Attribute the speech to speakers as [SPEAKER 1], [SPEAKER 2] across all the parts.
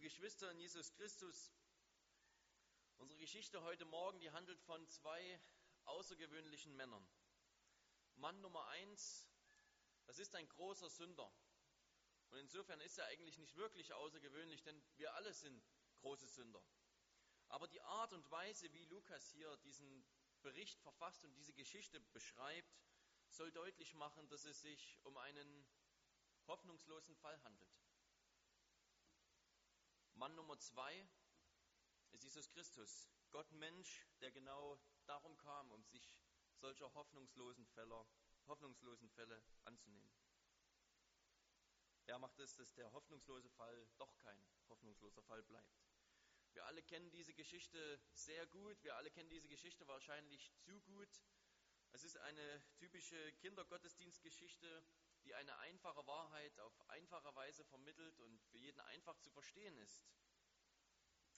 [SPEAKER 1] Liebe Geschwister in Jesus Christus, unsere Geschichte heute Morgen, die handelt von zwei außergewöhnlichen Männern. Mann Nummer eins, das ist ein großer Sünder. Und insofern ist er eigentlich nicht wirklich außergewöhnlich, denn wir alle sind große Sünder. Aber die Art und Weise, wie Lukas hier diesen Bericht verfasst und diese Geschichte beschreibt, soll deutlich machen, dass es sich um einen hoffnungslosen Fall handelt. Mann Nummer zwei ist Jesus Christus, Gott Mensch, der genau darum kam, um sich solcher hoffnungslosen Fälle, hoffnungslosen Fälle anzunehmen. Er macht es, dass der hoffnungslose Fall doch kein hoffnungsloser Fall bleibt. Wir alle kennen diese Geschichte sehr gut, wir alle kennen diese Geschichte wahrscheinlich zu gut. Es ist eine typische Kindergottesdienstgeschichte, die eine einfache Wahrheit auf einfache Weise vermittelt und für jeden einfach zu verstehen ist.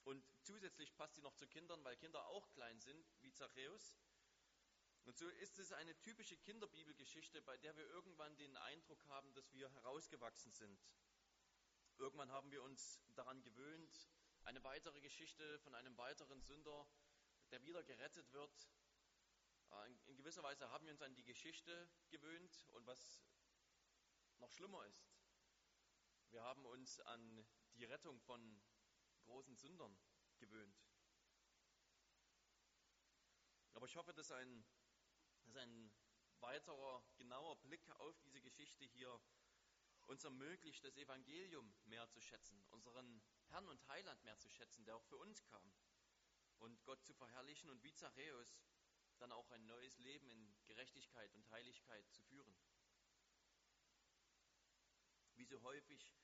[SPEAKER 1] Und zusätzlich passt sie noch zu Kindern, weil Kinder auch klein sind, wie Zachäus. Und so ist es eine typische Kinderbibelgeschichte, bei der wir irgendwann den Eindruck haben, dass wir herausgewachsen sind. Irgendwann haben wir uns daran gewöhnt, eine weitere Geschichte von einem weiteren Sünder, der wieder gerettet wird. Äh, in gewisser Weise haben wir uns an die Geschichte gewöhnt und was noch schlimmer ist, wir haben uns an die Rettung von großen Sündern gewöhnt. Aber ich hoffe, dass ein, dass ein weiterer, genauer Blick auf diese Geschichte hier uns ermöglicht, das Evangelium mehr zu schätzen, unseren Herrn und Heiland mehr zu schätzen, der auch für uns kam, und Gott zu verherrlichen und wie Zachäus dann auch ein neues Leben in Gerechtigkeit und Heiligkeit zu führen wie so häufig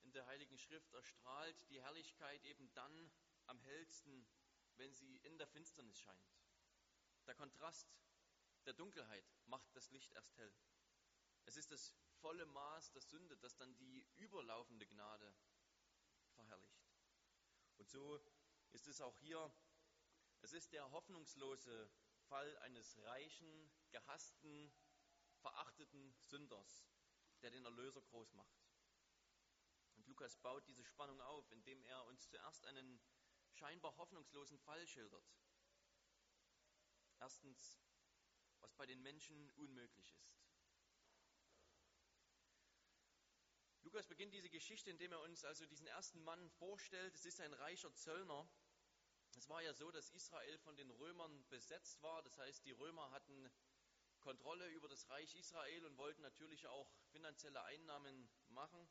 [SPEAKER 1] in der Heiligen Schrift erstrahlt die Herrlichkeit eben dann am hellsten, wenn sie in der Finsternis scheint. Der Kontrast der Dunkelheit macht das Licht erst hell. Es ist das volle Maß der Sünde, das dann die überlaufende Gnade verherrlicht. Und so ist es auch hier. Es ist der hoffnungslose Fall eines reichen, gehassten, verachteten Sünders, der den Erlöser groß macht. Und Lukas baut diese Spannung auf, indem er uns zuerst einen scheinbar hoffnungslosen Fall schildert. Erstens, was bei den Menschen unmöglich ist. Lukas beginnt diese Geschichte, indem er uns also diesen ersten Mann vorstellt. Es ist ein reicher Zöllner. Es war ja so, dass Israel von den Römern besetzt war. Das heißt, die Römer hatten Kontrolle über das Reich Israel und wollten natürlich auch finanzielle Einnahmen machen.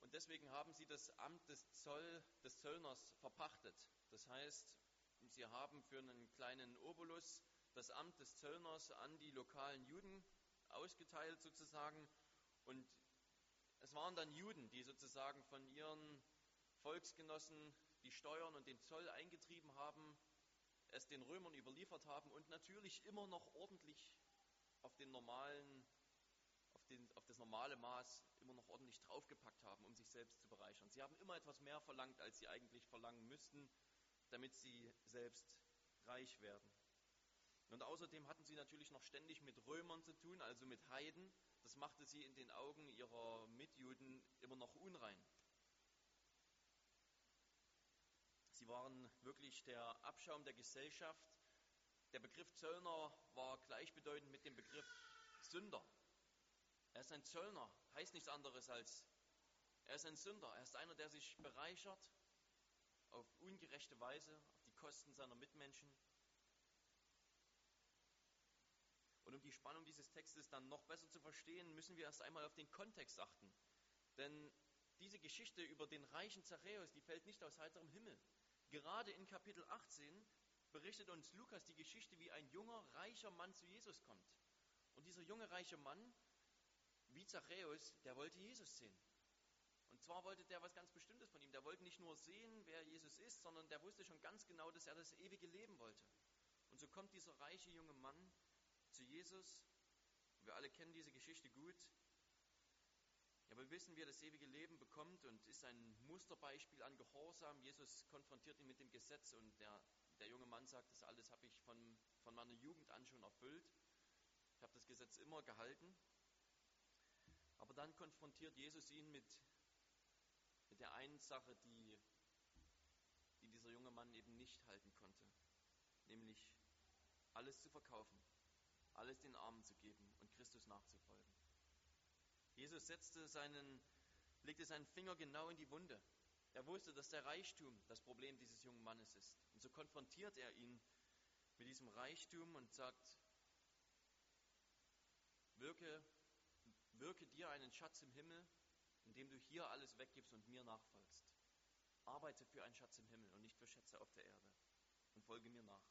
[SPEAKER 1] Und deswegen haben sie das Amt des, Zoll, des Zöllners verpachtet. Das heißt, sie haben für einen kleinen Obolus das Amt des Zöllners an die lokalen Juden ausgeteilt sozusagen. Und es waren dann Juden, die sozusagen von ihren Volksgenossen die Steuern und den Zoll eingetrieben haben, es den Römern überliefert haben und natürlich immer noch ordentlich auf den normalen, auf, den, auf das normale Maß immer noch ordentlich draufgepackt haben, um sich selbst zu bereichern. Sie haben immer etwas mehr verlangt, als sie eigentlich verlangen müssten, damit sie selbst reich werden. Und außerdem hatten sie natürlich noch ständig mit Römern zu tun, also mit Heiden. Das machte sie in den Augen ihrer Mitjuden immer noch unrein. Sie waren wirklich der Abschaum der Gesellschaft der Begriff Zöllner war gleichbedeutend mit dem Begriff Sünder. Er ist ein Zöllner, heißt nichts anderes als, er ist ein Sünder. Er ist einer, der sich bereichert auf ungerechte Weise, auf die Kosten seiner Mitmenschen. Und um die Spannung dieses Textes dann noch besser zu verstehen, müssen wir erst einmal auf den Kontext achten. Denn diese Geschichte über den reichen Zachäus, die fällt nicht aus heiterem Himmel. Gerade in Kapitel 18 berichtet uns Lukas die Geschichte, wie ein junger, reicher Mann zu Jesus kommt. Und dieser junge, reiche Mann, wie Zachäus, der wollte Jesus sehen. Und zwar wollte der was ganz Bestimmtes von ihm. Der wollte nicht nur sehen, wer Jesus ist, sondern der wusste schon ganz genau, dass er das ewige Leben wollte. Und so kommt dieser reiche junge Mann zu Jesus. Wir alle kennen diese Geschichte gut. Ja, wir wissen, wie er das ewige Leben bekommt und ist ein Musterbeispiel an Gehorsam. Jesus konfrontiert ihn mit dem Gesetz und der der junge Mann sagt, das alles habe ich von, von meiner Jugend an schon erfüllt. Ich habe das Gesetz immer gehalten. Aber dann konfrontiert Jesus ihn mit, mit der einen Sache, die, die dieser junge Mann eben nicht halten konnte, nämlich alles zu verkaufen, alles den Armen zu geben und Christus nachzufolgen. Jesus setzte seinen, legte seinen Finger genau in die Wunde. Er wusste, dass der Reichtum das Problem dieses jungen Mannes ist. Und so konfrontiert er ihn mit diesem Reichtum und sagt, wirke, wirke dir einen Schatz im Himmel, indem du hier alles weggibst und mir nachfolgst. Arbeite für einen Schatz im Himmel und nicht für Schätze auf der Erde und folge mir nach.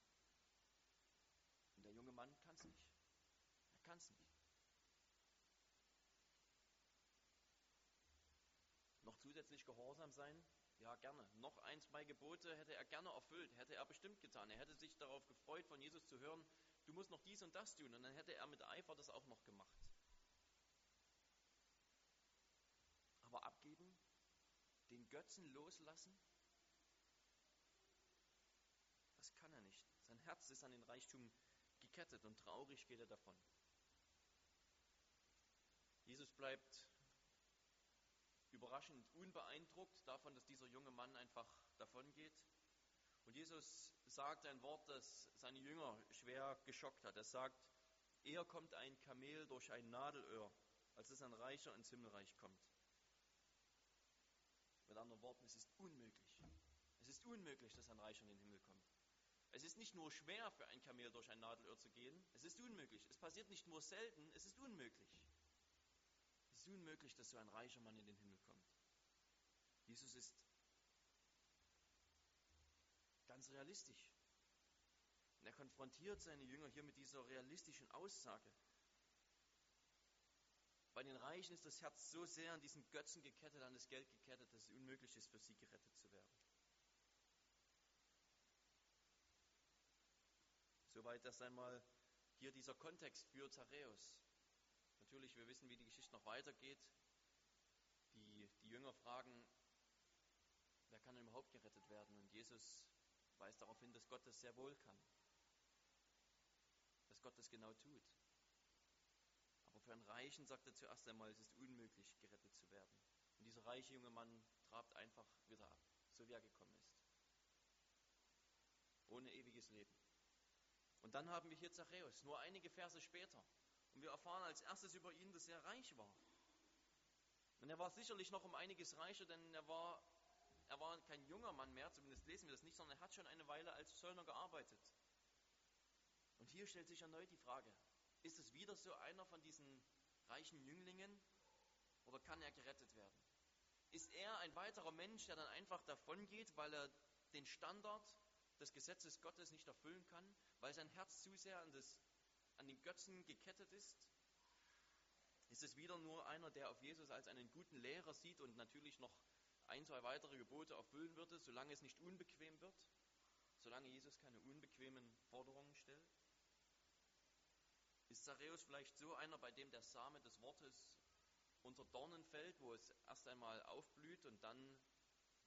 [SPEAKER 1] Und der junge Mann kann es nicht. Er kann es nicht. Noch zusätzlich gehorsam sein? Ja, gerne. Noch ein, zwei Gebote hätte er gerne erfüllt, hätte er bestimmt getan. Er hätte sich darauf gefreut, von Jesus zu hören, du musst noch dies und das tun. Und dann hätte er mit Eifer das auch noch gemacht. Aber abgeben, den Götzen loslassen, das kann er nicht. Sein Herz ist an den Reichtum gekettet und traurig geht er davon. Jesus bleibt überraschend unbeeindruckt davon, dass dieser junge Mann einfach davongeht. Und Jesus sagt ein Wort, das seine Jünger schwer geschockt hat. Er sagt, eher kommt ein Kamel durch ein Nadelöhr, als dass ein Reicher ins Himmelreich kommt. Mit anderen Worten, es ist unmöglich. Es ist unmöglich, dass ein Reicher in den Himmel kommt. Es ist nicht nur schwer für ein Kamel durch ein Nadelöhr zu gehen, es ist unmöglich. Es passiert nicht nur selten, es ist unmöglich. Es unmöglich, dass so ein reicher Mann in den Himmel kommt. Jesus ist ganz realistisch. Und er konfrontiert seine Jünger hier mit dieser realistischen Aussage. Bei den Reichen ist das Herz so sehr an diesen Götzen gekettet, an das Geld gekettet, dass es unmöglich ist, für sie gerettet zu werden. Soweit erst einmal hier dieser Kontext für Zachäus. Natürlich, wir wissen, wie die Geschichte noch weitergeht. Die, die Jünger fragen, wer kann denn überhaupt gerettet werden? Und Jesus weist darauf hin, dass Gott das sehr wohl kann. Dass Gott das genau tut. Aber für einen Reichen sagt er zuerst einmal, es ist unmöglich, gerettet zu werden. Und dieser reiche junge Mann trabt einfach wieder ab, so wie er gekommen ist. Ohne ewiges Leben. Und dann haben wir hier Zachäus, nur einige Verse später. Und wir erfahren als erstes über ihn, dass er reich war. Und er war sicherlich noch um einiges reicher, denn er war, er war kein junger Mann mehr, zumindest lesen wir das nicht, sondern er hat schon eine Weile als Zöllner gearbeitet. Und hier stellt sich erneut die Frage, ist es wieder so einer von diesen reichen Jünglingen oder kann er gerettet werden? Ist er ein weiterer Mensch, der dann einfach davongeht, weil er den Standard des Gesetzes Gottes nicht erfüllen kann, weil sein Herz zu sehr an, das, an den Götzen gekettet ist? Ist es wieder nur einer, der auf Jesus als einen guten Lehrer sieht und natürlich noch ein, zwei weitere Gebote erfüllen würde, solange es nicht unbequem wird? Solange Jesus keine unbequemen Forderungen stellt? Ist Zachäus vielleicht so einer, bei dem der Same des Wortes unter Dornen fällt, wo es erst einmal aufblüht und dann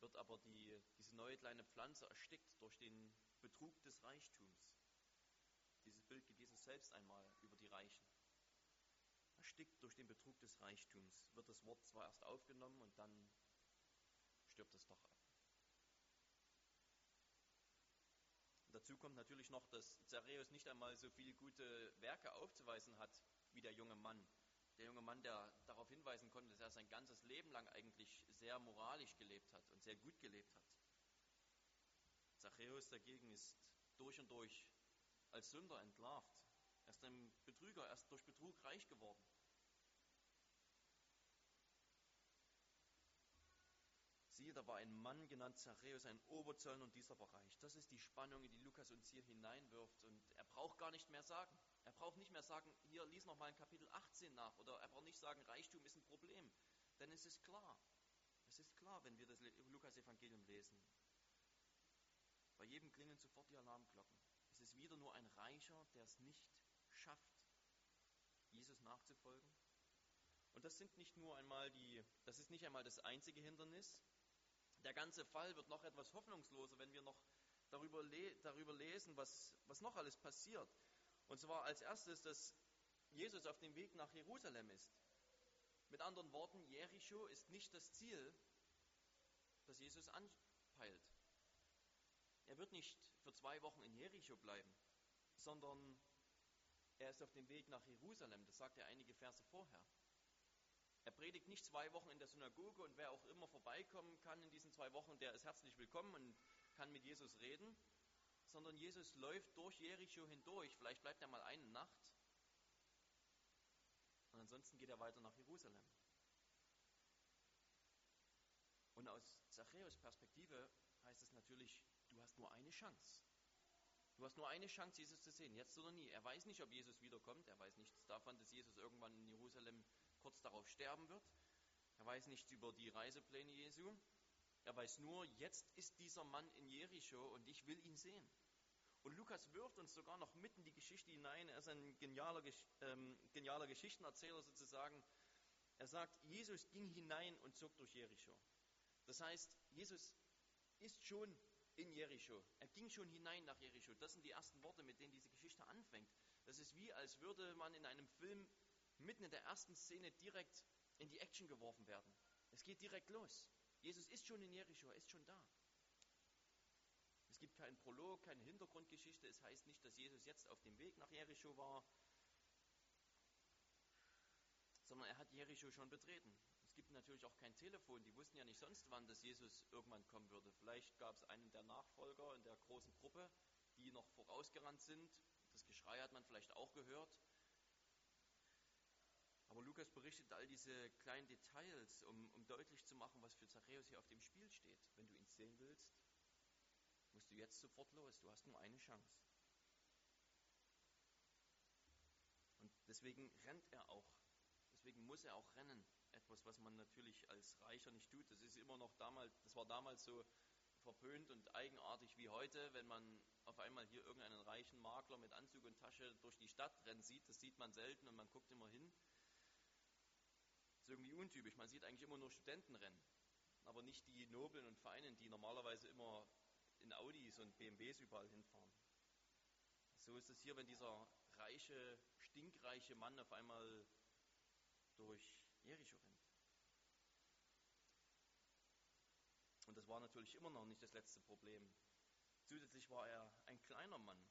[SPEAKER 1] wird aber die, diese neue kleine Pflanze erstickt durch den Betrug des Reichtums. Dieses Bild gibt Jesus selbst einmal über die Reichen. Erstickt durch den Betrug des Reichtums wird das Wort zwar erst aufgenommen und dann stirbt es doch ab. Dazu kommt natürlich noch, dass Zareus nicht einmal so viele gute Werke aufzuweisen hat wie der junge Mann. Der junge Mann, der darauf hinweisen konnte, dass er sein ganzes Leben lang eigentlich sehr moralisch gelebt hat und sehr gut gelebt hat. Zachäus dagegen ist durch und durch als Sünder entlarvt. Er ist ein Betrüger, er ist durch Betrug reich geworden. Siehe, da war ein Mann genannt Zachäus, ein Oberzöllner und dieser war reich. Das ist die Spannung, in die Lukas uns hier hineinwirft. Und er braucht gar nicht mehr sagen. Er braucht nicht mehr sagen, hier lies noch mal in Kapitel 18 nach. Oder er braucht nicht sagen, Reichtum ist ein Problem. Denn es ist klar. Es ist klar, wenn wir das Lukas-Evangelium lesen. Bei jedem klingen sofort die Alarmglocken. Es ist wieder nur ein Reicher, der es nicht schafft, Jesus nachzufolgen. Und das sind nicht nur einmal die, das ist nicht einmal das einzige Hindernis. Der ganze Fall wird noch etwas hoffnungsloser, wenn wir noch darüber, le darüber lesen, was, was noch alles passiert. Und zwar als erstes, dass Jesus auf dem Weg nach Jerusalem ist. Mit anderen Worten, Jericho ist nicht das Ziel, das Jesus anpeilt. Er wird nicht für zwei Wochen in Jericho bleiben, sondern er ist auf dem Weg nach Jerusalem. Das sagt er einige Verse vorher. Er predigt nicht zwei Wochen in der Synagoge und wer auch immer vorbeikommen kann in diesen zwei Wochen, der ist herzlich willkommen und kann mit Jesus reden, sondern Jesus läuft durch Jericho hindurch. Vielleicht bleibt er mal eine Nacht und ansonsten geht er weiter nach Jerusalem. Und aus Zachäus Perspektive heißt es natürlich, du hast nur eine Chance. Du hast nur eine Chance, Jesus zu sehen, jetzt oder nie. Er weiß nicht, ob Jesus wiederkommt. Er weiß nichts davon, dass Jesus irgendwann in Jerusalem kurz darauf sterben wird. Er weiß nichts über die Reisepläne Jesu. Er weiß nur, jetzt ist dieser Mann in Jericho und ich will ihn sehen. Und Lukas wirft uns sogar noch mitten die Geschichte hinein. Er ist ein genialer, ähm, genialer Geschichtenerzähler sozusagen. Er sagt, Jesus ging hinein und zog durch Jericho. Das heißt, Jesus ist schon in Jericho. Er ging schon hinein nach Jericho. Das sind die ersten Worte, mit denen diese Geschichte anfängt. Das ist wie, als würde man in einem Film mitten in der ersten Szene direkt in die Action geworfen werden. Es geht direkt los. Jesus ist schon in Jericho, er ist schon da. Es gibt keinen Prolog, keine Hintergrundgeschichte. Es heißt nicht, dass Jesus jetzt auf dem Weg nach Jericho war, sondern er hat Jericho schon betreten. Es gibt natürlich auch kein Telefon. Die wussten ja nicht sonst wann, dass Jesus irgendwann kommen würde. Vielleicht gab es einen der Nachfolger in der großen Gruppe, vorausgerannt sind. Das Geschrei hat man vielleicht auch gehört. Aber Lukas berichtet all diese kleinen Details, um, um deutlich zu machen, was für Zachäus hier auf dem Spiel steht. Wenn du ihn sehen willst, musst du jetzt sofort los. Du hast nur eine Chance. Und deswegen rennt er auch. Deswegen muss er auch rennen. Etwas, was man natürlich als Reicher nicht tut. Das ist immer noch damals, das war damals so verpönt und eigenartig wie heute, wenn man auf einmal hier irgendeinen reichen Makler mit Anzug und Tasche durch die Stadt rennen sieht. Das sieht man selten und man guckt immer hin irgendwie untypisch. Man sieht eigentlich immer nur Studenten rennen, aber nicht die Nobeln und Feinen, die normalerweise immer in Audis und BMWs überall hinfahren. So ist es hier, wenn dieser reiche, stinkreiche Mann auf einmal durch Jericho rennt. Und das war natürlich immer noch nicht das letzte Problem. Zusätzlich war er ein kleiner Mann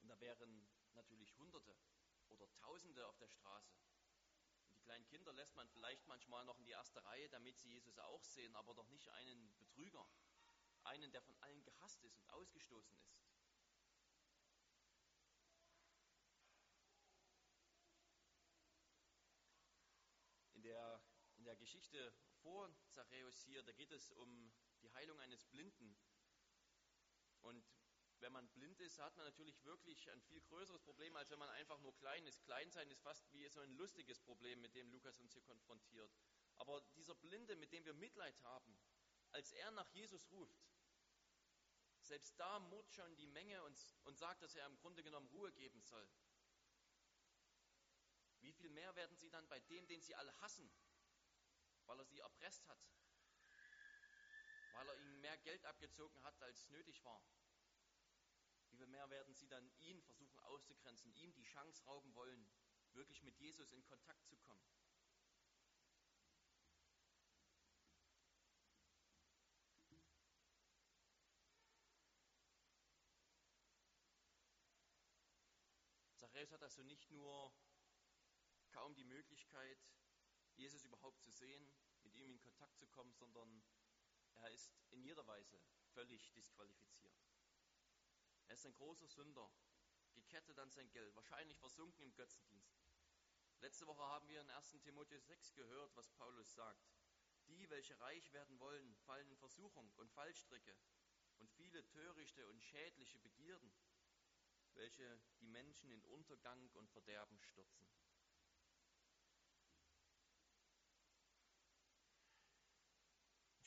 [SPEAKER 1] und da wären natürlich Hunderte oder Tausende auf der Straße kleinen Kinder lässt man vielleicht manchmal noch in die erste Reihe, damit sie Jesus auch sehen, aber doch nicht einen Betrüger, einen, der von allen gehasst ist und ausgestoßen ist. In der, in der Geschichte vor Zachäus hier, da geht es um die Heilung eines Blinden. Und wenn man blind ist, hat man natürlich wirklich ein viel größeres Problem, als wenn man einfach nur klein ist. Kleinsein ist fast wie so ein lustiges Problem, mit dem Lukas uns hier konfrontiert. Aber dieser Blinde, mit dem wir Mitleid haben, als er nach Jesus ruft, selbst da murrt schon die Menge und, und sagt, dass er im Grunde genommen Ruhe geben soll. Wie viel mehr werden sie dann bei dem, den sie alle hassen, weil er sie erpresst hat, weil er ihnen mehr Geld abgezogen hat, als nötig war? Wie viel mehr werden sie dann ihn versuchen auszugrenzen, ihm die Chance rauben wollen, wirklich mit Jesus in Kontakt zu kommen? Zachäus hat also nicht nur kaum die Möglichkeit, Jesus überhaupt zu sehen, mit ihm in Kontakt zu kommen, sondern er ist in jeder Weise völlig disqualifiziert. Er ist ein großer Sünder, gekettet an sein Geld, wahrscheinlich versunken im Götzendienst. Letzte Woche haben wir in 1. Timotheus 6 gehört, was Paulus sagt. Die, welche reich werden wollen, fallen in Versuchung und Fallstricke und viele törichte und schädliche Begierden, welche die Menschen in Untergang und Verderben stürzen.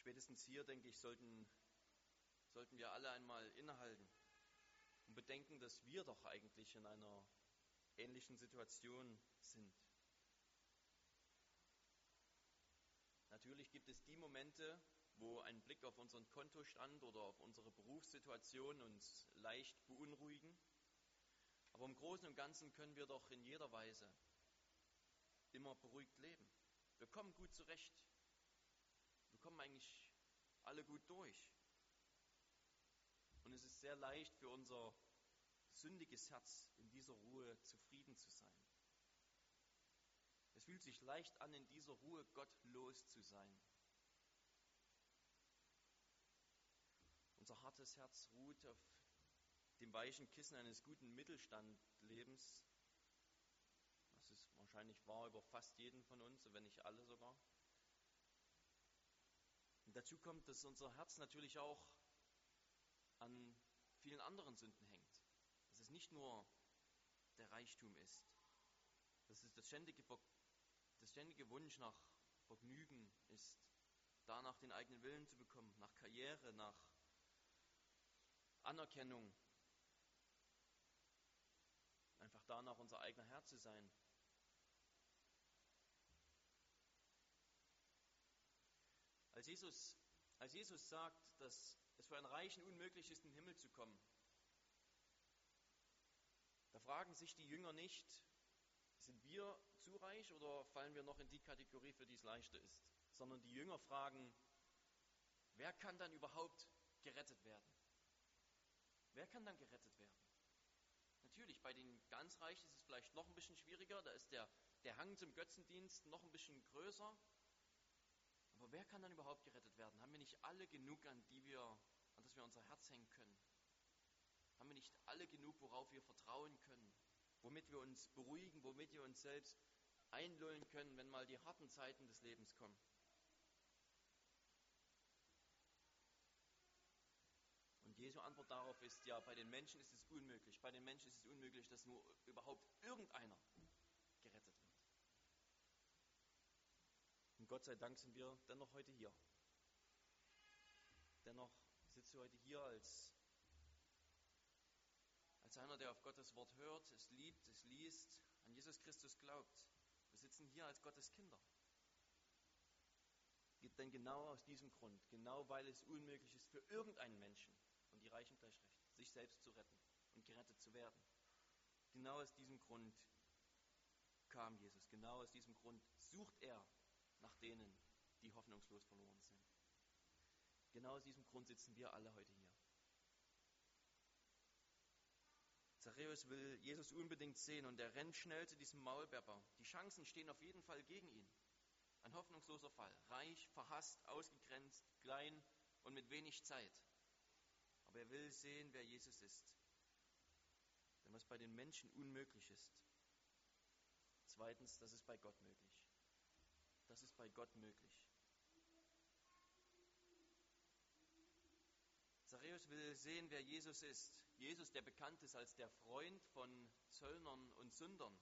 [SPEAKER 1] Spätestens hier, denke ich, sollten, sollten wir alle einmal innehalten und bedenken, dass wir doch eigentlich in einer ähnlichen Situation sind. Natürlich gibt es die Momente, wo ein Blick auf unseren Kontostand oder auf unsere Berufssituation uns leicht beunruhigen. Aber im Großen und Ganzen können wir doch in jeder Weise immer beruhigt leben. Wir kommen gut zurecht. Alle gut durch. Und es ist sehr leicht für unser sündiges Herz in dieser Ruhe zufrieden zu sein. Es fühlt sich leicht an, in dieser Ruhe gottlos zu sein. Unser hartes Herz ruht auf dem weichen Kissen eines guten Mittelstandlebens. Das ist wahrscheinlich wahr über fast jeden von uns, wenn nicht alle sogar. Und dazu kommt, dass unser Herz natürlich auch an vielen anderen Sünden hängt. Dass es nicht nur der Reichtum ist, dass es das ständige, das ständige Wunsch nach Vergnügen ist, danach den eigenen Willen zu bekommen, nach Karriere, nach Anerkennung, einfach danach unser eigener Herr zu sein. Als Jesus, als Jesus sagt, dass es für einen Reichen unmöglich ist, in den Himmel zu kommen, da fragen sich die Jünger nicht, sind wir zu reich oder fallen wir noch in die Kategorie, für die es leichter ist, sondern die Jünger fragen, wer kann dann überhaupt gerettet werden? Wer kann dann gerettet werden? Natürlich, bei den ganz Reichen ist es vielleicht noch ein bisschen schwieriger, da ist der, der Hang zum Götzendienst noch ein bisschen größer. Aber wer kann dann überhaupt gerettet werden? Haben wir nicht alle genug, an die wir, an das wir unser Herz hängen können? Haben wir nicht alle genug, worauf wir vertrauen können? Womit wir uns beruhigen, womit wir uns selbst einlullen können, wenn mal die harten Zeiten des Lebens kommen? Und Jesu Antwort darauf ist, ja, bei den Menschen ist es unmöglich. Bei den Menschen ist es unmöglich, dass nur überhaupt irgendeiner gerettet wird. Und Gott sei Dank sind wir dennoch heute hier. Dennoch sitzt du heute hier als, als einer, der auf Gottes Wort hört, es liebt, es liest, an Jesus Christus glaubt. Wir sitzen hier als Gottes Kinder. Denn genau aus diesem Grund, genau weil es unmöglich ist für irgendeinen Menschen, und die Reichen gleich recht, sich selbst zu retten und gerettet zu werden, genau aus diesem Grund kam Jesus, genau aus diesem Grund sucht er nach denen, die hoffnungslos verloren sind. Genau aus diesem Grund sitzen wir alle heute hier. Zachäus will Jesus unbedingt sehen und er rennt schnell zu diesem Maulbeerbaum. Die Chancen stehen auf jeden Fall gegen ihn. Ein hoffnungsloser Fall. Reich, verhasst, ausgegrenzt, klein und mit wenig Zeit. Aber er will sehen, wer Jesus ist. Denn was bei den Menschen unmöglich ist, zweitens, das ist bei Gott möglich. Das ist bei Gott möglich. Zachäus will sehen, wer Jesus ist. Jesus, der bekannt ist als der Freund von Zöllnern und Sündern.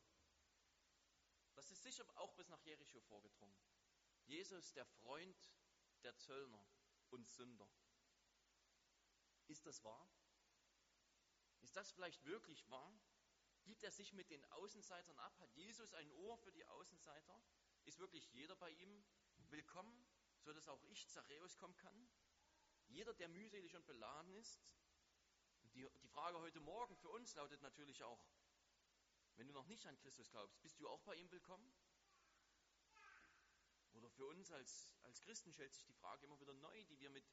[SPEAKER 1] Das ist sicher auch bis nach Jericho vorgedrungen. Jesus, der Freund der Zöllner und Sünder. Ist das wahr? Ist das vielleicht wirklich wahr? Gibt er sich mit den Außenseitern ab? Hat Jesus ein Ohr für die Außenseiter? Ist wirklich jeder bei ihm willkommen, so dass auch ich, Zachäus, kommen kann? Jeder, der mühselig und beladen ist? Die, die Frage heute Morgen für uns lautet natürlich auch, wenn du noch nicht an Christus glaubst, bist du auch bei ihm willkommen? Oder für uns als, als Christen stellt sich die Frage immer wieder neu, die wir mit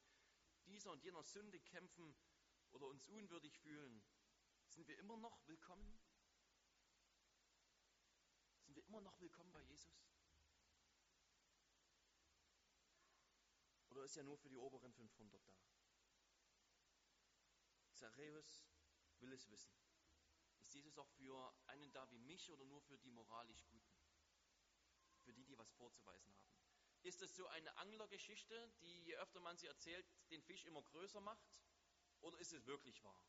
[SPEAKER 1] dieser und jener Sünde kämpfen oder uns unwürdig fühlen. Sind wir immer noch willkommen? Sind wir immer noch willkommen bei Jesus? Oder ist er nur für die oberen 500 da? Zachäus will es wissen. Ist Jesus auch für einen da wie mich oder nur für die moralisch Guten? Für die, die was vorzuweisen haben? Ist es so eine Anglergeschichte, die, je öfter man sie erzählt, den Fisch immer größer macht? Oder ist es wirklich wahr?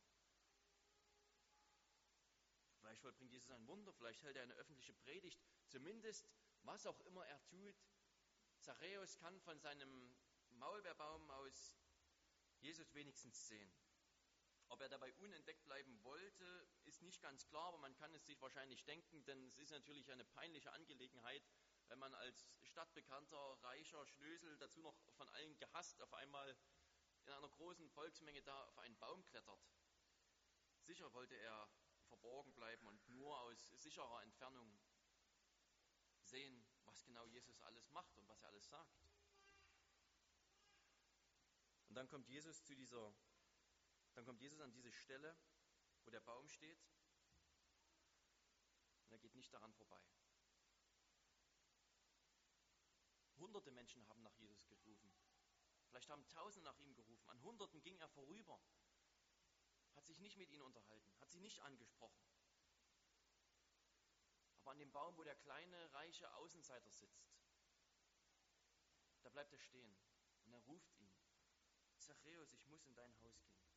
[SPEAKER 1] Vielleicht vollbringt Jesus ein Wunder, vielleicht hält er eine öffentliche Predigt. Zumindest, was auch immer er tut, Zachäus kann von seinem Maulbeerbaum aus Jesus wenigstens sehen. Ob er dabei unentdeckt bleiben wollte, ist nicht ganz klar, aber man kann es sich wahrscheinlich denken, denn es ist natürlich eine peinliche Angelegenheit, wenn man als stadtbekannter, reicher Schnösel, dazu noch von allen gehasst, auf einmal in einer großen Volksmenge da auf einen Baum klettert. Sicher wollte er verborgen bleiben und nur aus sicherer Entfernung sehen, was genau Jesus alles macht und was er alles sagt. Dann kommt Jesus zu dieser, dann kommt Jesus an diese Stelle, wo der Baum steht. Und er geht nicht daran vorbei. Hunderte Menschen haben nach Jesus gerufen. Vielleicht haben Tausende nach ihm gerufen. An Hunderten ging er vorüber, hat sich nicht mit ihnen unterhalten, hat sie nicht angesprochen. Aber an dem Baum, wo der kleine, reiche Außenseiter sitzt, da bleibt er stehen und er ruft ihn. Zachäus, ich muss in dein Haus gehen.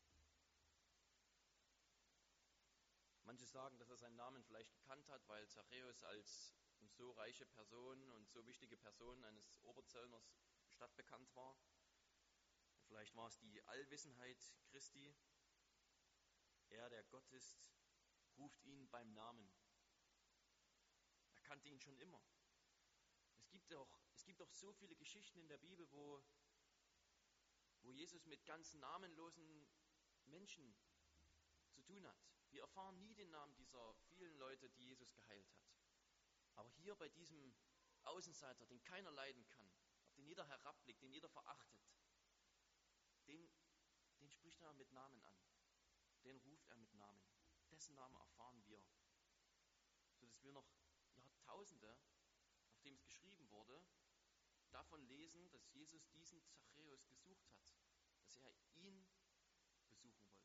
[SPEAKER 1] Manche sagen, dass er seinen Namen vielleicht gekannt hat, weil Zachäus als so reiche Person und so wichtige Person eines Oberzöllners stadtbekannt war. Vielleicht war es die Allwissenheit Christi. Er, der Gott ist, ruft ihn beim Namen. Er kannte ihn schon immer. Es gibt auch, es gibt auch so viele Geschichten in der Bibel, wo, wo Jesus mit ganz namenlosen Menschen zu tun hat. Wir erfahren nie den Namen dieser vielen Leute, die Jesus geheilt hat. Aber hier bei diesem Außenseiter, den keiner leiden kann, auf den jeder herabblickt, den jeder verachtet, den, den spricht er mit Namen an. Den ruft er mit Namen. Dessen Namen erfahren wir. Sodass wir noch Jahrtausende, auf dem es geschrieben wurde, davon lesen, dass Jesus diesen Zachäus gesucht hat, dass er ihn besuchen wollte.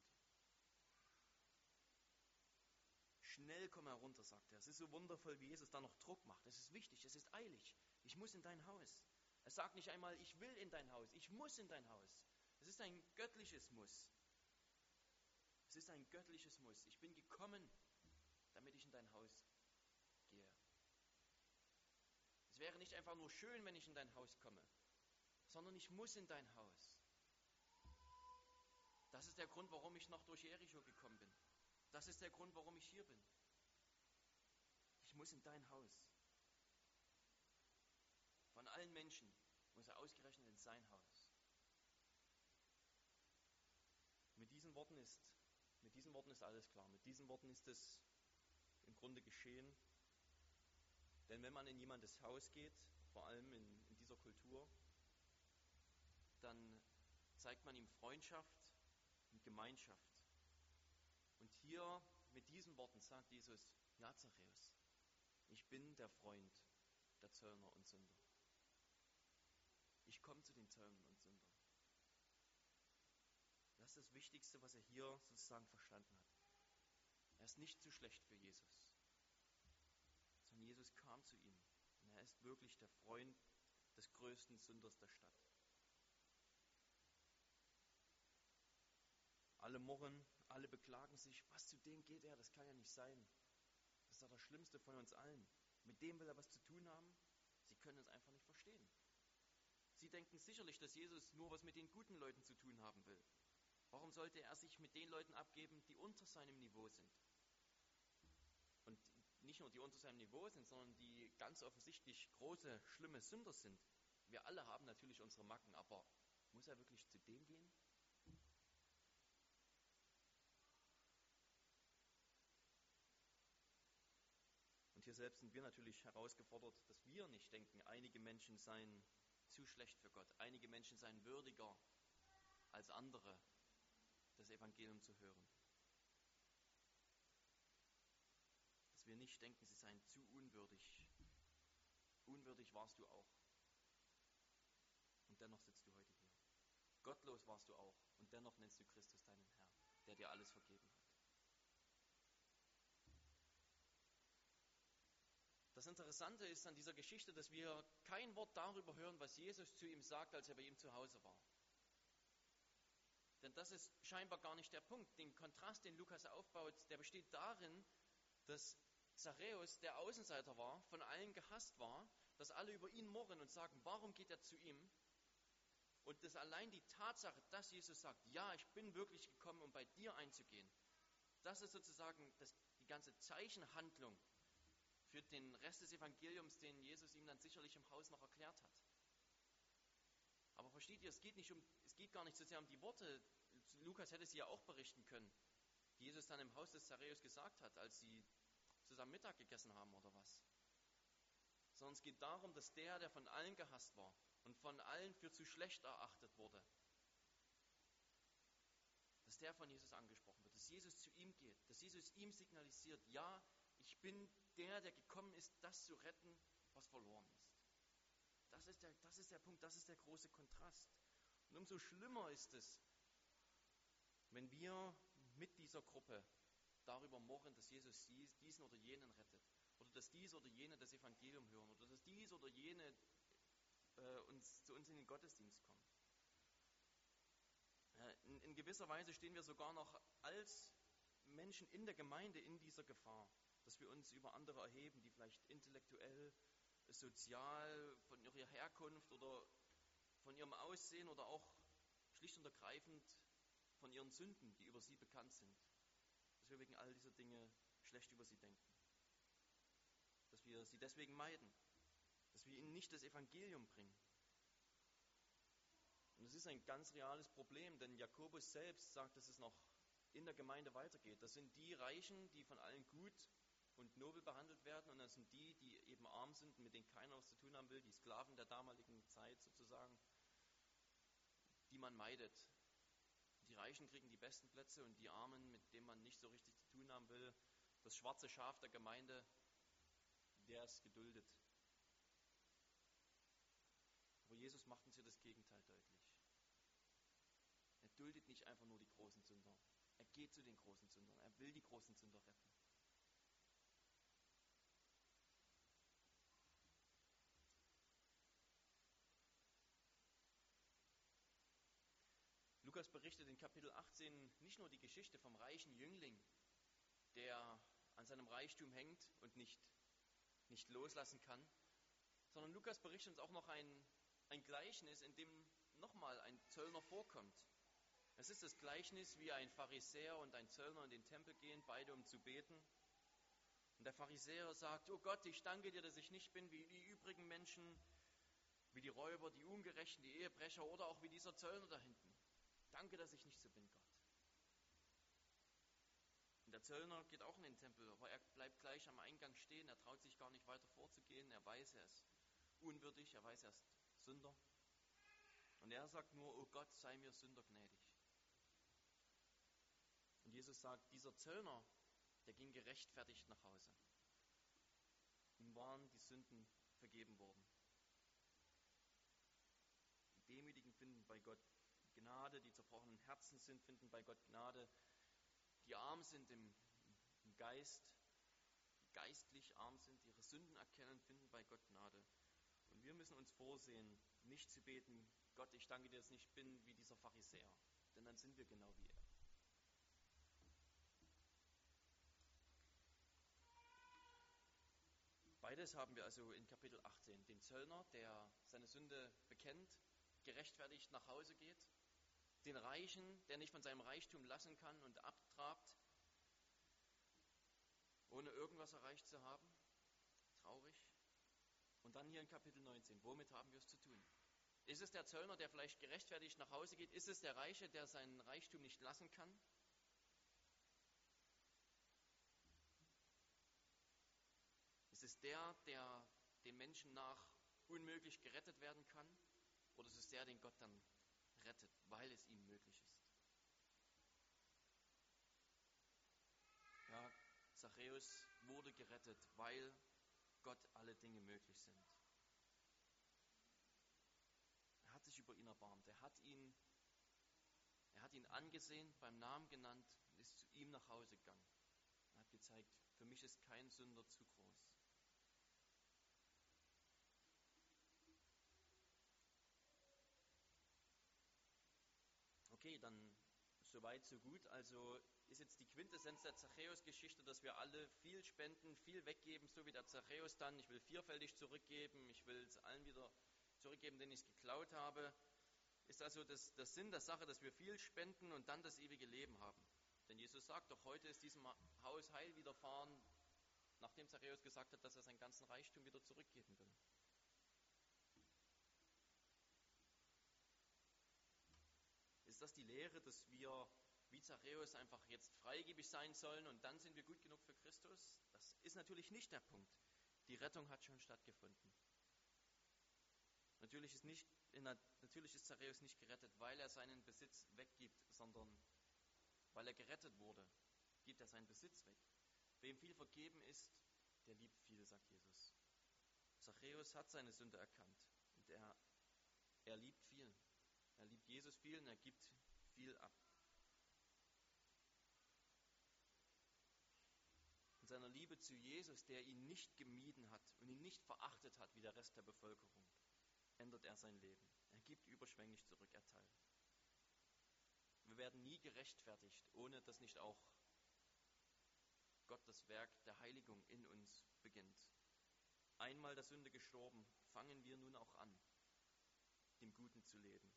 [SPEAKER 1] Schnell komm herunter, sagt er. Es ist so wundervoll, wie Jesus da noch Druck macht. Es ist wichtig, es ist eilig. Ich muss in dein Haus. Er sagt nicht einmal, ich will in dein Haus, ich muss in dein Haus. Es ist ein göttliches Muss. Es ist ein göttliches Muss. Ich bin gekommen, damit ich in dein Haus gehe. Es wäre nicht einfach nur schön, wenn ich in dein Haus komme, sondern ich muss in dein Haus. Das ist der Grund, warum ich noch durch Jericho gekommen bin. Das ist der Grund, warum ich hier bin. Ich muss in dein Haus. Von allen Menschen muss er ausgerechnet in sein Haus. Mit diesen Worten ist, mit diesen Worten ist alles klar. Mit diesen Worten ist es im Grunde geschehen. Denn wenn man in jemandes Haus geht, vor allem in, in dieser Kultur, dann zeigt man ihm Freundschaft und Gemeinschaft. Und hier mit diesen Worten sagt Jesus, ja Zachäus, ich bin der Freund der Zöllner und Sünder. Ich komme zu den Zöllnern und Sündern. Das ist das Wichtigste, was er hier sozusagen verstanden hat. Er ist nicht zu schlecht für Jesus, Jesus kam zu ihm und er ist wirklich der Freund des größten Sünders der Stadt. Alle murren, alle beklagen sich, was zu dem geht er, das kann ja nicht sein. Das ist doch das Schlimmste von uns allen. Mit dem will er was zu tun haben. Sie können es einfach nicht verstehen. Sie denken sicherlich, dass Jesus nur was mit den guten Leuten zu tun haben will. Warum sollte er sich mit den Leuten abgeben, die unter seinem Niveau sind? Und nicht nur die unter seinem Niveau sind, sondern die ganz offensichtlich große, schlimme Sünder sind. Wir alle haben natürlich unsere Macken, aber muss er wirklich zu dem gehen? hier selbst sind wir natürlich herausgefordert, dass wir nicht denken, einige Menschen seien zu schlecht für Gott, einige Menschen seien würdiger als andere, das Evangelium zu hören. Dass wir nicht denken, sie seien zu unwürdig. Unwürdig warst du auch. Und dennoch sitzt du heute hier. Gottlos warst du auch. Und dennoch nennst du Christus deinen Herr, der dir alles vergeben hat. Das Interessante ist an dieser Geschichte, dass wir kein Wort darüber hören, was Jesus zu ihm sagt, als er bei ihm zu Hause war. Denn das ist scheinbar gar nicht der Punkt. Den Kontrast, den Lukas aufbaut, der besteht darin, dass Zachäus, der Außenseiter war, von allen gehasst war, dass alle über ihn murren und sagen, warum geht er zu ihm? Und dass allein die Tatsache, dass Jesus sagt, ja, ich bin wirklich gekommen, um bei dir einzugehen, das ist sozusagen das, die ganze Zeichenhandlung für den Rest des Evangeliums, den Jesus ihm dann sicherlich im Haus noch erklärt hat. Aber versteht ihr, es geht, nicht um, es geht gar nicht so sehr um die Worte. Lukas hätte sie ja auch berichten können, die Jesus dann im Haus des Zachäus gesagt hat, als sie zusammen Mittag gegessen haben oder was. Sondern es geht darum, dass der, der von allen gehasst war und von allen für zu schlecht erachtet wurde, der von Jesus angesprochen wird, dass Jesus zu ihm geht, dass Jesus ihm signalisiert, ja, ich bin der, der gekommen ist, das zu retten, was verloren ist. Das ist der, das ist der Punkt, das ist der große Kontrast. Und umso schlimmer ist es, wenn wir mit dieser Gruppe darüber murren, dass Jesus diesen oder jenen rettet. Oder dass dies oder jene das Evangelium hören. Oder dass dies oder jene äh, uns, zu uns in den Gottesdienst kommt. Äh, in, in gewisser Weise stehen wir sogar noch als Menschen in der Gemeinde in dieser Gefahr, dass wir uns über andere erheben, die vielleicht intellektuell, sozial, von ihrer Herkunft oder von ihrem Aussehen oder auch schlicht und ergreifend von ihren Sünden, die über sie bekannt sind. Dass wir wegen all dieser Dinge schlecht über sie denken. Dass wir sie deswegen meiden. Dass wir ihnen nicht das Evangelium bringen. Und es ist ein ganz reales Problem, denn Jakobus selbst sagt, dass es noch in der Gemeinde weitergeht. Das sind die Reichen, die von allen gut und nobel behandelt werden, und das sind die, die eben arm sind, mit denen keiner was zu tun haben will, die Sklaven der damaligen Zeit sozusagen, die man meidet. Die Reichen kriegen die besten Plätze und die Armen, mit denen man nicht so richtig zu tun haben will, das schwarze Schaf der Gemeinde, der ist geduldet. Aber Jesus macht uns hier das Gegenteil deutlich. Er duldet nicht einfach nur die großen Sünder. Er geht zu den großen Sündern. Er will die großen Sünder retten. Lukas berichtet in Kapitel 18 nicht nur die Geschichte vom reichen Jüngling, der an seinem Reichtum hängt und nicht, nicht loslassen kann, sondern Lukas berichtet uns auch noch ein, ein Gleichnis, in dem nochmal ein Zöllner vorkommt. Es ist das Gleichnis, wie ein Pharisäer und ein Zöllner in den Tempel gehen, beide um zu beten. Und der Pharisäer sagt, oh Gott, ich danke dir, dass ich nicht bin wie die übrigen Menschen, wie die Räuber, die Ungerechten, die Ehebrecher oder auch wie dieser Zöllner da hinten. Danke, dass ich nicht so bin, Gott. Und der Zöllner geht auch in den Tempel, aber er bleibt gleich am Eingang stehen. Er traut sich gar nicht weiter vorzugehen. Er weiß, er ist unwürdig, er weiß, er ist Sünder. Und er sagt nur, oh Gott, sei mir Sünder gnädig. Und Jesus sagt, dieser Zöllner, der ging gerechtfertigt nach Hause. Ihm waren die Sünden vergeben worden. Die Demütigen finden bei Gott Gnade, die zerbrochenen Herzen sind, finden bei Gott Gnade. Die arm sind im, Geist, die geistlich arm sind, ihre Sünden erkennen, finden bei Gott Gnade. Und wir müssen uns vorsehen, nicht zu beten, Gott, ich danke dir, dass ich nicht bin wie dieser Pharisäer, denn dann sind wir genau wie er. Beides haben wir also in Kapitel 18. Den Zöllner, der seine Sünde bekennt, gerechtfertigt nach Hause geht den Reichen, der nicht von seinem Reichtum lassen kann und abtrabt, ohne irgendwas erreicht zu haben. Traurig. Und dann hier in Kapitel 19, womit haben wir es zu tun? Ist es der Zöllner, der vielleicht gerechtfertigt nach Hause geht? Ist es der Reiche, der seinen Reichtum nicht lassen kann? Ist es der, der dem Menschen nach unmöglich gerettet werden kann? Oder ist es der, den Gott dann rettet, weil es ihm möglich ist. Ja, Zachäus wurde gerettet, weil Gott alle Dinge möglich sind. Er hat sich über ihn erbarmt. Er hat ihn, er hat ihn angesehen, beim Namen genannt und ist zu ihm nach Hause gegangen. Er hat gezeigt, für mich ist kein Sünder zu groß. Okay, dann soweit, so gut. Also ist jetzt die Quintessenz der Zachäus-Geschichte, dass wir alle viel spenden, viel weggeben, so wie der Zachäus dann. Ich will vierfältig zurückgeben, ich will es allen wieder zurückgeben, denen ich es geklaut habe. Ist also das, das Sinn der Sache, dass wir viel spenden und dann das ewige Leben haben. Denn Jesus sagt doch, heute ist diesem Haus Heil widerfahren, nachdem Zachäus gesagt hat, dass er seinen ganzen Reichtum wieder zurückgeben will. Ist das die Lehre, dass wir wie Zachäus einfach jetzt freigebig sein sollen und dann sind wir gut genug für Christus? Das ist natürlich nicht der Punkt. Die Rettung hat schon stattgefunden. Natürlich ist, nicht, natürlich ist Zachäus nicht gerettet, weil er seinen Besitz weggibt, sondern Weil er gerettet wurde, gibt er seinen Besitz weg. Wem viel vergeben ist, der liebt viel, sagt Jesus. Zachäus hat seine Sünde erkannt und er, er liebt viel. Er liebt Jesus viel und er gibt viel ab. Seiner Liebe zu Jesus, der ihn nicht gemieden hat und ihn nicht verachtet hat wie der Rest der Bevölkerung, ändert er sein Leben. Er gibt überschwänglich zurück, er teilt. Wir werden nie gerechtfertigt, ohne dass nicht auch Gott das Werk der Heiligung in uns beginnt. Einmal der Sünde gestorben, fangen wir nun auch an, dem Guten zu leben.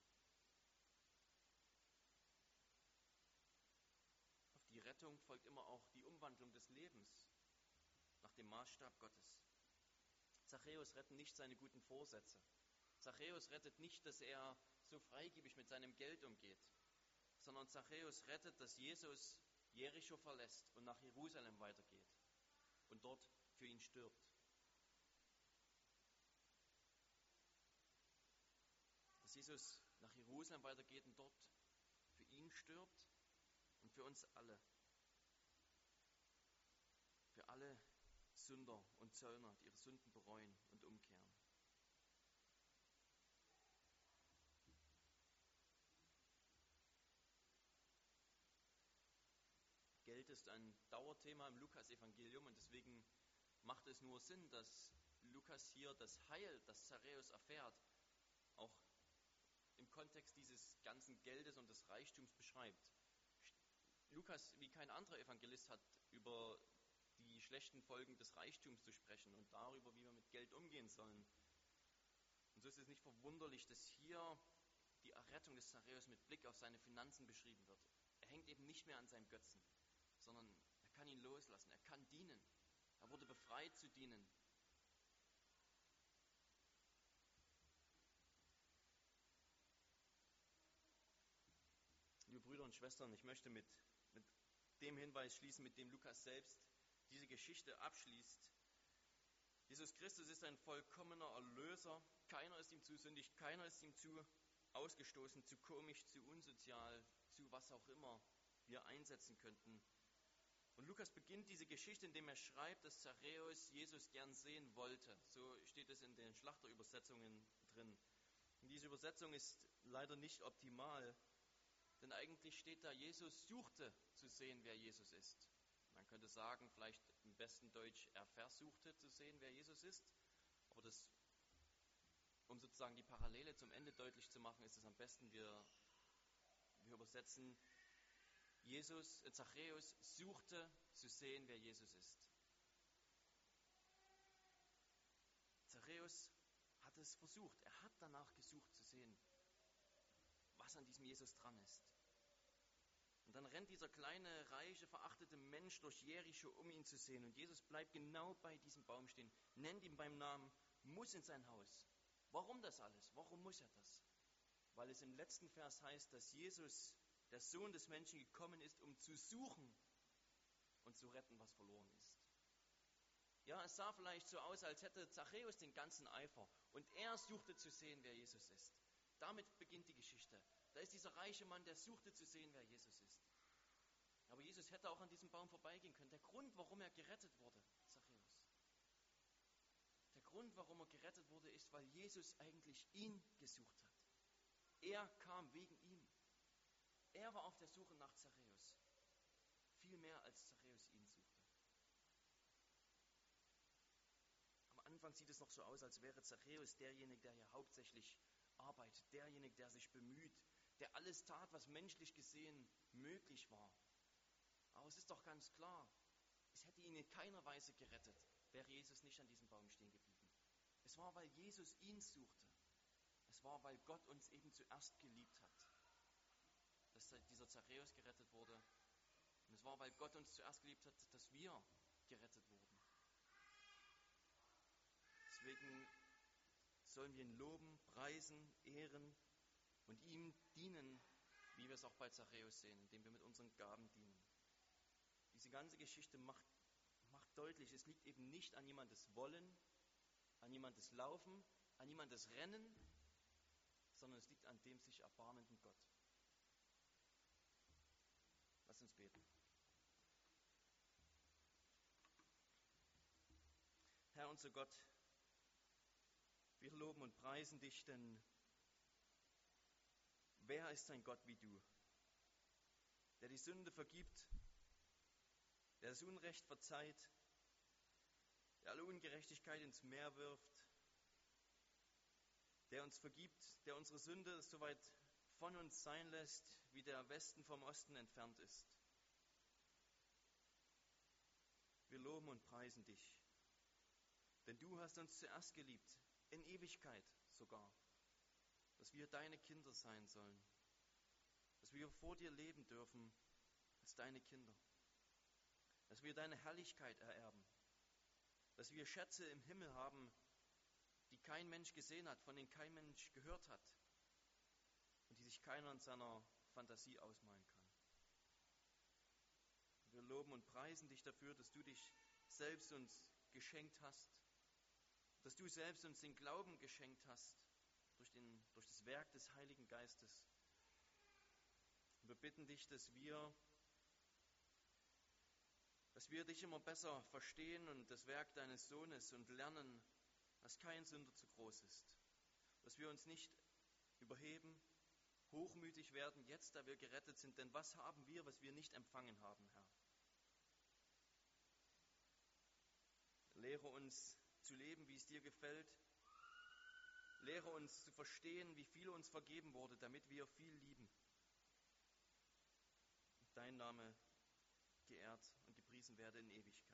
[SPEAKER 1] Auf die Rettung folgt immer auch die Umwandlung des Lebens nach dem Maßstab Gottes. Zachäus rettet nicht seine guten Vorsätze. Zachäus rettet nicht, dass er so freigebig mit seinem Geld umgeht, sondern Zachäus rettet, dass Jesus Jericho verlässt und nach Jerusalem weitergeht und dort für ihn stirbt. Dass Jesus nach Jerusalem weitergeht und dort für ihn stirbt und für uns alle. Alle Sünder und Zöllner, die ihre Sünden bereuen und umkehren. Geld ist ein Dauerthema im Lukas-Evangelium und deswegen macht es nur Sinn, dass Lukas hier das Heil, das Zachäus erfährt, auch im Kontext dieses ganzen Geldes und des Reichtums beschreibt. Lukas, wie kein anderer Evangelist, hat über schlechten Folgen des Reichtums zu sprechen und darüber, wie wir mit Geld umgehen sollen. Und so ist es nicht verwunderlich, dass hier die Errettung des Zachäus mit Blick auf seine Finanzen beschrieben wird. Er hängt eben nicht mehr an seinem Götzen, sondern er kann ihn loslassen, er kann dienen. Er wurde befreit zu dienen. Liebe Brüder und Schwestern, ich möchte mit, mit dem Hinweis schließen, mit dem Lukas selbst diese Geschichte abschließt. Jesus Christus ist ein vollkommener Erlöser. Keiner ist ihm zu sündig, keiner ist ihm zu ausgestoßen, zu komisch, zu unsozial, zu was auch immer wir einsetzen könnten. Und Lukas beginnt diese Geschichte, indem er schreibt, dass Zachäus Jesus gern sehen wollte. So steht es in den Schlachterübersetzungen drin. Und diese Übersetzung ist leider nicht optimal, denn eigentlich steht da, Jesus suchte zu sehen, wer Jesus ist. Könnte sagen, vielleicht im besten Deutsch, er versuchte zu sehen, wer Jesus ist. Aber das, um sozusagen die Parallele zum Ende deutlich zu machen, ist es am besten, wir, wir übersetzen, Jesus, äh, Zachäus suchte zu sehen, wer Jesus ist. Zachäus hat es versucht. Er hat danach gesucht zu sehen, was an diesem Jesus dran ist. Dann rennt dieser kleine, reiche, verachtete Mensch durch Jericho, um ihn zu sehen. Und Jesus bleibt genau bei diesem Baum stehen, nennt ihn beim Namen, muss in sein Haus. Warum das alles? Warum muss er das? Weil es im letzten Vers heißt, dass Jesus, der Sohn des Menschen, gekommen ist, um zu suchen und zu retten, was verloren ist. Ja, es sah vielleicht so aus, als hätte Zachäus den ganzen Eifer und er suchte zu sehen, wer Jesus ist. Damit beginnt die Geschichte. Da ist dieser reiche Mann, der suchte zu sehen, wer Jesus ist. Aber Jesus hätte auch an diesem Baum vorbeigehen können. Der Grund, warum er gerettet wurde, Zachäus. Der Grund, warum er gerettet wurde, ist, weil Jesus eigentlich ihn gesucht hat. Er kam wegen ihm. Er war auf der Suche nach Zachäus. Viel mehr als Zachäus ihn suchte. Am Anfang sieht es noch so aus, als wäre Zachäus derjenige, der hier hauptsächlich arbeitet, derjenige, der sich bemüht, der alles tat, was menschlich gesehen möglich war. Aber es ist doch ganz klar, es hätte ihn in keiner Weise gerettet, wäre Jesus nicht an diesem Baum stehen geblieben. Es war, weil Jesus ihn suchte. Es war, weil Gott uns eben zuerst geliebt hat, dass dieser Zachäus gerettet wurde. Und es war, weil Gott uns zuerst geliebt hat, dass wir gerettet wurden. Deswegen sollen wir ihn loben, preisen, ehren und ihm dienen, wie wir es auch bei Zachäus sehen, indem wir mit unseren Gaben dienen. Diese ganze Geschichte macht, macht deutlich, es liegt eben nicht an jemandes Wollen, an jemandes Laufen, an jemandes Rennen, sondern es liegt an dem sich erbarmenden Gott. Lass uns beten. Herr unser Gott, wir loben und preisen dich, denn wer ist ein Gott wie du, der die Sünde vergibt der das Unrecht verzeiht, der alle Ungerechtigkeit ins Meer wirft, der uns vergibt, der unsere Sünde so weit von uns sein lässt, wie der Westen vom Osten entfernt ist. Wir loben und preisen dich, denn du hast uns zuerst geliebt, in Ewigkeit sogar, dass wir deine Kinder sein sollen, dass wir vor dir leben dürfen als deine Kinder, dass wir deine Herrlichkeit ererben, dass wir Schätze im Himmel haben, die kein Mensch gesehen hat, von denen kein Mensch gehört hat und die sich keiner in seiner Fantasie ausmalen kann. Wir loben und preisen dich dafür, dass du dich selbst uns geschenkt hast, dass du selbst uns den Glauben geschenkt hast durch, den, durch das Werk des Heiligen Geistes. Und wir bitten dich, dass wir, dass wir dich immer besser verstehen und das Werk deines Sohnes und lernen, dass kein Sünder zu groß ist. Dass wir uns nicht überheben, hochmütig werden, jetzt da wir gerettet sind. Denn was haben wir, was wir nicht empfangen haben, Herr? Lehre uns zu leben, wie es dir gefällt. Lehre uns zu verstehen, wie viel uns vergeben wurde, damit wir viel lieben. Dein Name geehrt gepriesen werde in Ewigkeit.